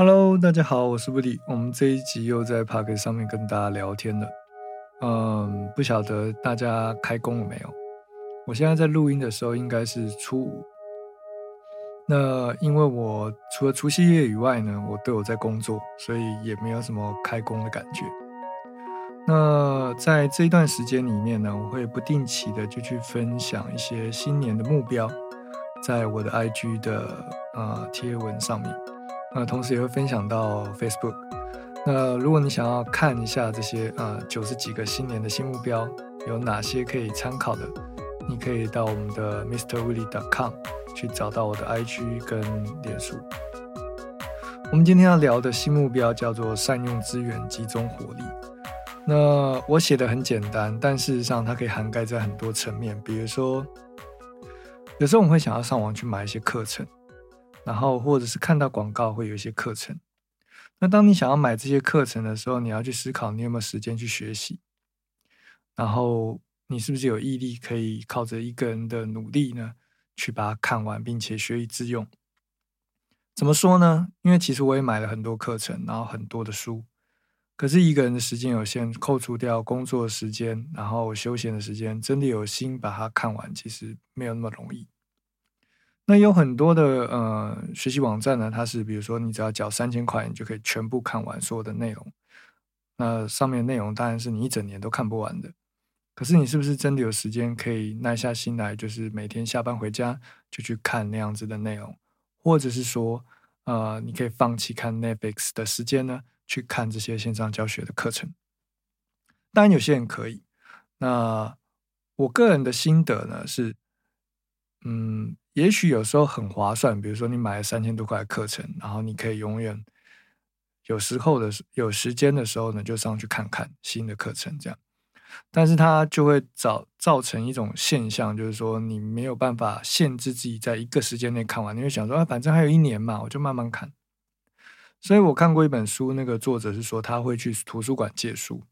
Hello，大家好，我是布里。我们这一集又在 Park 上面跟大家聊天了。嗯，不晓得大家开工了没有？我现在在录音的时候应该是初五。那因为我除了除夕夜以外呢，我都有在工作，所以也没有什么开工的感觉。那在这一段时间里面呢，我会不定期的就去分享一些新年的目标，在我的 IG 的呃贴文上面，那同时也会分享到 Facebook。那如果你想要看一下这些呃九十几个新年的新目标有哪些可以参考的，你可以到我们的 MrWilly.com 去找到我的 IG 跟脸书。我们今天要聊的新目标叫做善用资源，集中火力。那我写的很简单，但事实上它可以涵盖在很多层面。比如说，有时候我们会想要上网去买一些课程，然后或者是看到广告会有一些课程。那当你想要买这些课程的时候，你要去思考你有没有时间去学习，然后你是不是有毅力可以靠着一个人的努力呢，去把它看完，并且学以致用。怎么说呢？因为其实我也买了很多课程，然后很多的书。可是一个人的时间有限，扣除掉工作时间，然后休闲的时间，真的有心把它看完，其实没有那么容易。那有很多的呃学习网站呢，它是比如说你只要缴三千块，你就可以全部看完所有的内容。那上面内容当然是你一整年都看不完的。可是你是不是真的有时间可以耐下心来，就是每天下班回家就去看那样子的内容，或者是说呃你可以放弃看 Netflix 的时间呢？去看这些线上教学的课程，当然有些人可以。那我个人的心得呢是，嗯，也许有时候很划算。比如说你买了三千多块的课程，然后你可以永远有时候的有时间的时候呢，就上去看看新的课程这样。但是它就会造造成一种现象，就是说你没有办法限制自己在一个时间内看完。你会想说啊，反正还有一年嘛，我就慢慢看。所以我看过一本书，那个作者是说他会去图书馆借书，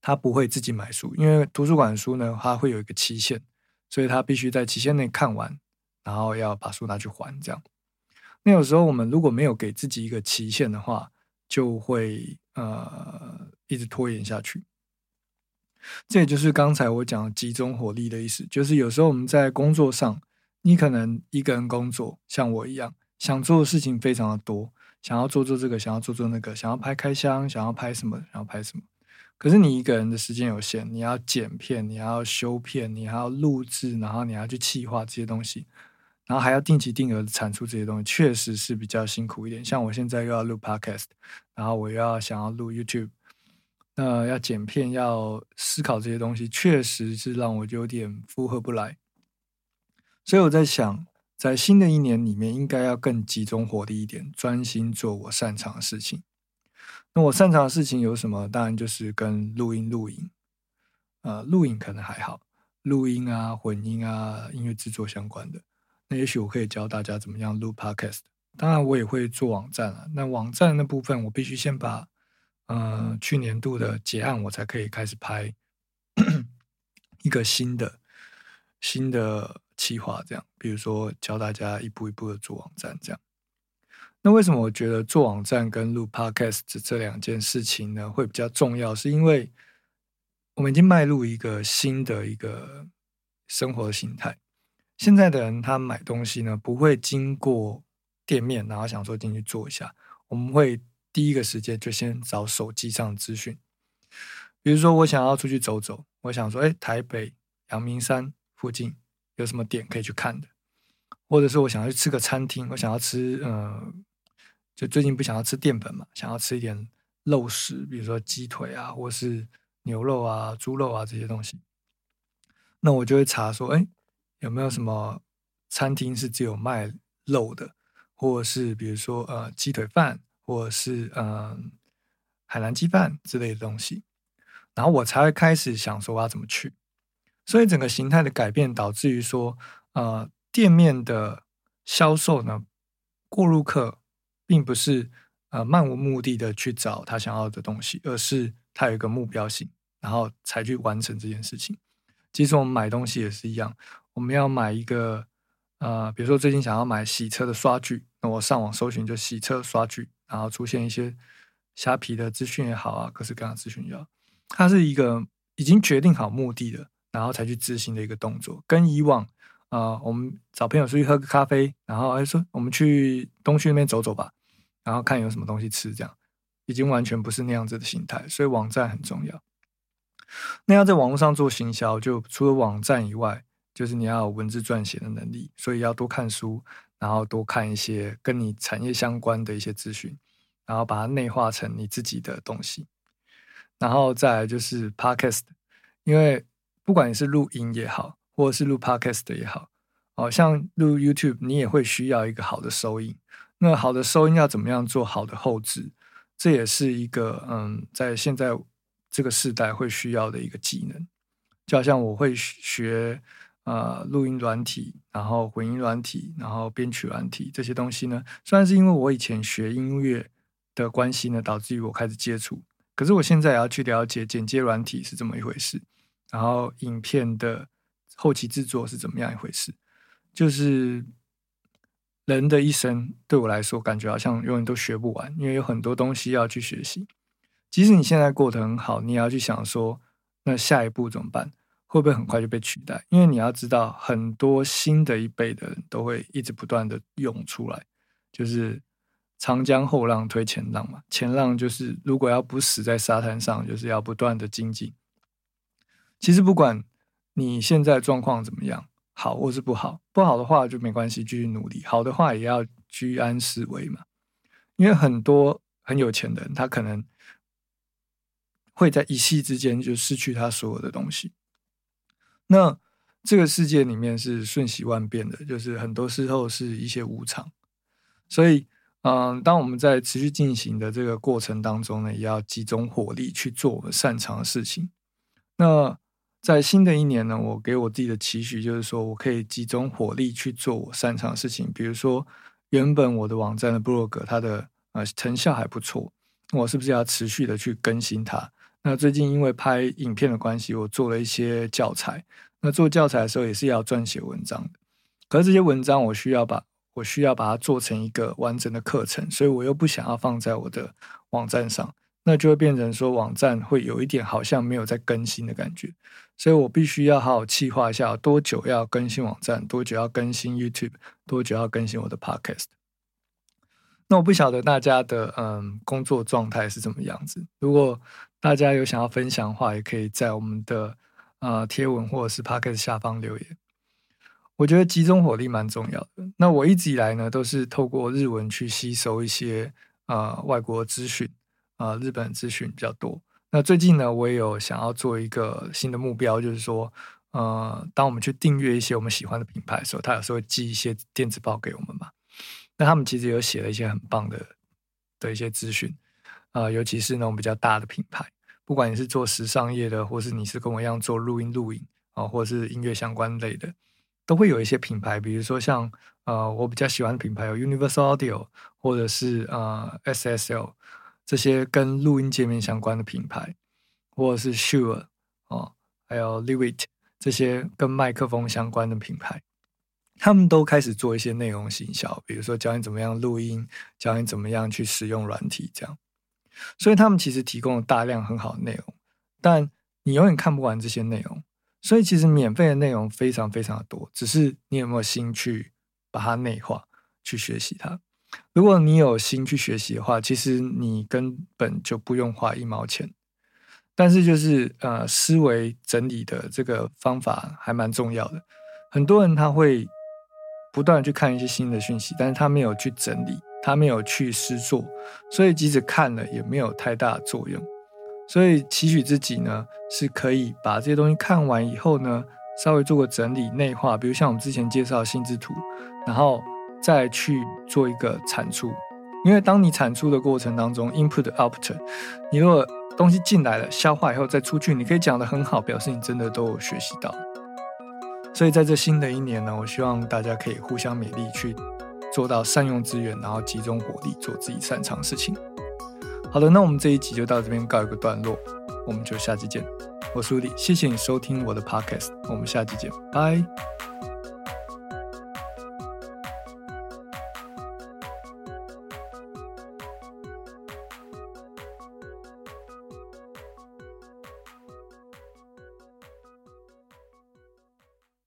他不会自己买书，因为图书馆书呢，它会有一个期限，所以他必须在期限内看完，然后要把书拿去还。这样，那有时候我们如果没有给自己一个期限的话，就会呃一直拖延下去。这也就是刚才我讲集中火力的意思，就是有时候我们在工作上，你可能一个人工作，像我一样，想做的事情非常的多。想要做做这个，想要做做那个，想要拍开箱，想要拍什么，想要拍什么。可是你一个人的时间有限，你要剪片，你要修片，你还要录制，然后你要去企划这些东西，然后还要定期定额产出这些东西，确实是比较辛苦一点。像我现在又要录 podcast，然后我又要想要录 YouTube，那要剪片，要思考这些东西，确实是让我有点负荷不来。所以我在想。在新的一年里面，应该要更集中火力一点，专心做我擅长的事情。那我擅长的事情有什么？当然就是跟录音、录影，呃，录影可能还好，录音啊、混音啊、音乐制作相关的。那也许我可以教大家怎么样录 Podcast。当然，我也会做网站啊。那网站那部分，我必须先把呃去年度的结案，我才可以开始拍一个新的新的。企划这样，比如说教大家一步一步的做网站这样。那为什么我觉得做网站跟录 Podcast 这两件事情呢会比较重要？是因为我们已经迈入一个新的一个生活形态。现在的人他买东西呢不会经过店面，然后想说进去做一下，我们会第一个时间就先找手机上资讯。比如说我想要出去走走，我想说，哎，台北阳明山附近。有什么点可以去看的，或者是我想要去吃个餐厅，我想要吃，呃，就最近不想要吃淀粉嘛，想要吃一点肉食，比如说鸡腿啊，或是牛肉啊、猪肉啊这些东西，那我就会查说，哎，有没有什么餐厅是只有卖肉的，或者是比如说呃鸡腿饭，或者是嗯海南鸡饭之类的东西，然后我才会开始想说我要怎么去。所以整个形态的改变导致于说，呃，店面的销售呢，过路客并不是呃漫无目的的去找他想要的东西，而是他有一个目标性，然后才去完成这件事情。其实我们买东西也是一样，我们要买一个呃，比如说最近想要买洗车的刷具，那我上网搜寻就洗车刷具，然后出现一些虾皮的资讯也好啊，各式各样的资讯也好，它是一个已经决定好目的的，然后才去执行的一个动作，跟以往啊，我们找朋友出去喝个咖啡，然后哎说我们去东区那边走走吧，然后看有什么东西吃，这样已经完全不是那样子的心态，所以网站很重要。那要在网络上做行销，就除了网站以外。就是你要有文字撰写的能力，所以要多看书，然后多看一些跟你产业相关的一些资讯，然后把它内化成你自己的东西。然后再来就是 podcast，因为不管你是录音也好，或者是录 podcast 也好，哦，像录 YouTube，你也会需要一个好的收音。那好的收音要怎么样做好的后置？这也是一个嗯，在现在这个时代会需要的一个技能。就好像我会学。呃，录音软体，然后混音软体，然后编曲软体这些东西呢，虽然是因为我以前学音乐的关系呢，导致于我开始接触，可是我现在也要去了解剪接软体是这么一回事，然后影片的后期制作是怎么样一回事，就是人的一生对我来说，感觉好像永远都学不完，因为有很多东西要去学习。即使你现在过得很好，你也要去想说，那下一步怎么办？会不会很快就被取代？因为你要知道，很多新的一辈的人都会一直不断的涌出来，就是长江后浪推前浪嘛。前浪就是如果要不死在沙滩上，就是要不断的精进。其实不管你现在状况怎么样，好或是不好，不好的话就没关系，继续努力；好的话也要居安思危嘛。因为很多很有钱的人，他可能会在一夕之间就失去他所有的东西。那这个世界里面是瞬息万变的，就是很多时候是一些无常，所以，嗯，当我们在持续进行的这个过程当中呢，也要集中火力去做我们擅长的事情。那在新的一年呢，我给我自己的期许就是说我可以集中火力去做我擅长的事情，比如说原本我的网站的 blog 它的呃成效还不错，我是不是要持续的去更新它？那最近因为拍影片的关系，我做了一些教材。那做教材的时候也是要撰写文章的，可是这些文章我需要把我需要把它做成一个完整的课程，所以我又不想要放在我的网站上，那就会变成说网站会有一点好像没有在更新的感觉，所以我必须要好好计划一下多久要更新网站，多久要更新 YouTube，多久要更新我的 Podcast。那我不晓得大家的嗯工作状态是怎么样子，如果大家有想要分享的话，也可以在我们的。啊，贴文或者是 Podcast 下方留言，我觉得集中火力蛮重要的。那我一直以来呢，都是透过日文去吸收一些啊外国资讯呃，日本资讯比较多。那最近呢，我也有想要做一个新的目标，就是说，呃，当我们去订阅一些我们喜欢的品牌的时候，他有时候会寄一些电子报给我们嘛。那他们其实有写了一些很棒的的一些资讯啊，尤其是那种比较大的品牌。不管你是做时尚业的，或是你是跟我一样做录音录影啊，或是音乐相关类的，都会有一些品牌，比如说像呃我比较喜欢的品牌有 Universal Audio，或者是呃 SSL 这些跟录音界面相关的品牌，或者是 Sure 哦，还有 Levit 这些跟麦克风相关的品牌，他们都开始做一些内容行销，比如说教你怎么样录音，教你怎么样去使用软体这样。所以他们其实提供了大量很好的内容，但你永远看不完这些内容。所以其实免费的内容非常非常的多，只是你有没有心去把它内化，去学习它。如果你有心去学习的话，其实你根本就不用花一毛钱。但是就是呃，思维整理的这个方法还蛮重要的。很多人他会不断去看一些新的讯息，但是他没有去整理。他没有去试做，所以即使看了也没有太大作用。所以期许自己呢，是可以把这些东西看完以后呢，稍微做个整理内化，比如像我们之前介绍心智图，然后再去做一个产出。因为当你产出的过程当中，input output，你如果东西进来了，消化以后再出去，你可以讲得很好，表示你真的都有学习到。所以在这新的一年呢，我希望大家可以互相勉励去。做到善用资源，然后集中火力做自己擅长的事情。好的，那我们这一集就到这边告一个段落，我们就下期见。我是李，谢谢你收听我的 podcast，我们下期见，拜。